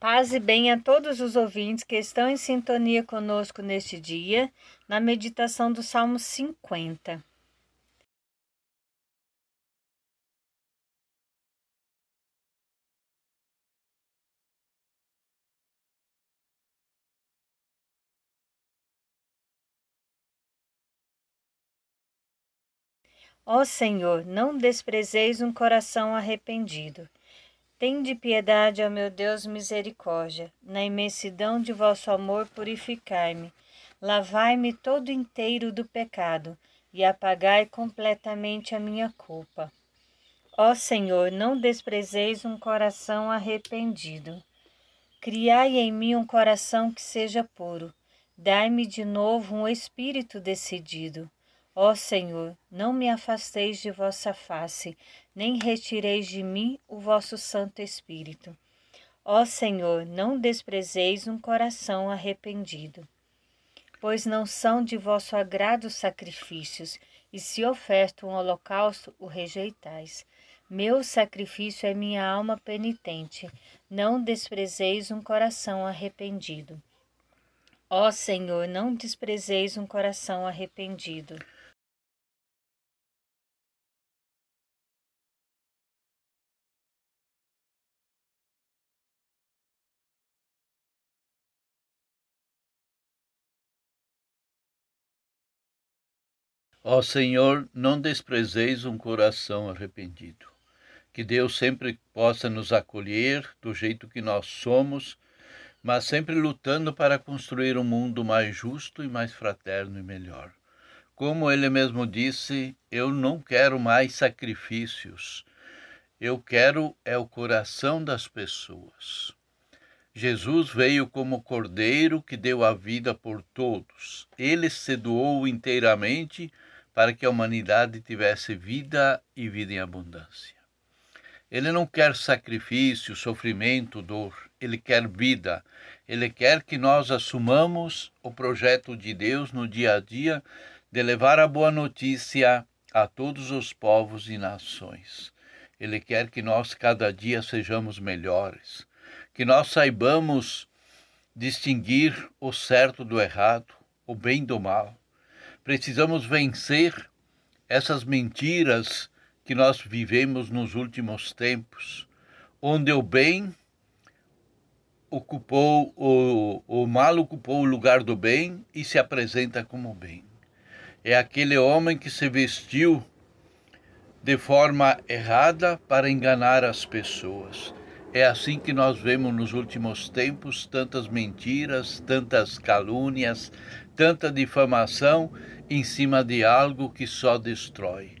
Paz e bem a todos os ouvintes que estão em sintonia conosco neste dia, na meditação do Salmo 50. Ó Senhor, não desprezeis um coração arrependido. Tende piedade, ó meu Deus, misericórdia. Na imensidão de vosso amor, purificai-me. Lavai-me todo inteiro do pecado e apagai completamente a minha culpa. Ó Senhor, não desprezeis um coração arrependido. Criai em mim um coração que seja puro. Dai-me de novo um espírito decidido. Ó Senhor, não me afasteis de vossa face, nem retireis de mim o vosso Santo Espírito. Ó Senhor, não desprezeis um coração arrependido. Pois não são de vosso agrado sacrifícios, e se oferto um holocausto, o rejeitais. Meu sacrifício é minha alma penitente, não desprezeis um coração arrependido. Ó Senhor, não desprezeis um coração arrependido. Ó Senhor, não desprezeis um coração arrependido. Que Deus sempre possa nos acolher do jeito que nós somos, mas sempre lutando para construir um mundo mais justo e mais fraterno e melhor. Como ele mesmo disse, eu não quero mais sacrifícios. Eu quero é o coração das pessoas. Jesus veio como cordeiro que deu a vida por todos. Ele se doou inteiramente para que a humanidade tivesse vida e vida em abundância. Ele não quer sacrifício, sofrimento, dor, ele quer vida. Ele quer que nós assumamos o projeto de Deus no dia a dia de levar a boa notícia a todos os povos e nações. Ele quer que nós cada dia sejamos melhores, que nós saibamos distinguir o certo do errado, o bem do mal, Precisamos vencer essas mentiras que nós vivemos nos últimos tempos, onde o bem ocupou, o, o mal ocupou o lugar do bem e se apresenta como bem. É aquele homem que se vestiu de forma errada para enganar as pessoas. É assim que nós vemos nos últimos tempos tantas mentiras, tantas calúnias, tanta difamação em cima de algo que só destrói.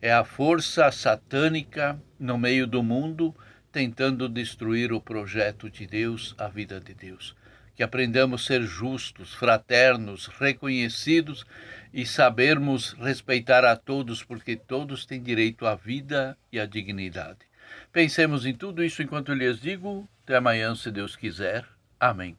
É a força satânica no meio do mundo tentando destruir o projeto de Deus, a vida de Deus. Que aprendamos a ser justos, fraternos, reconhecidos e sabermos respeitar a todos, porque todos têm direito à vida e à dignidade. Pensemos em tudo isso enquanto eu lhes digo. Até amanhã, se Deus quiser. Amém.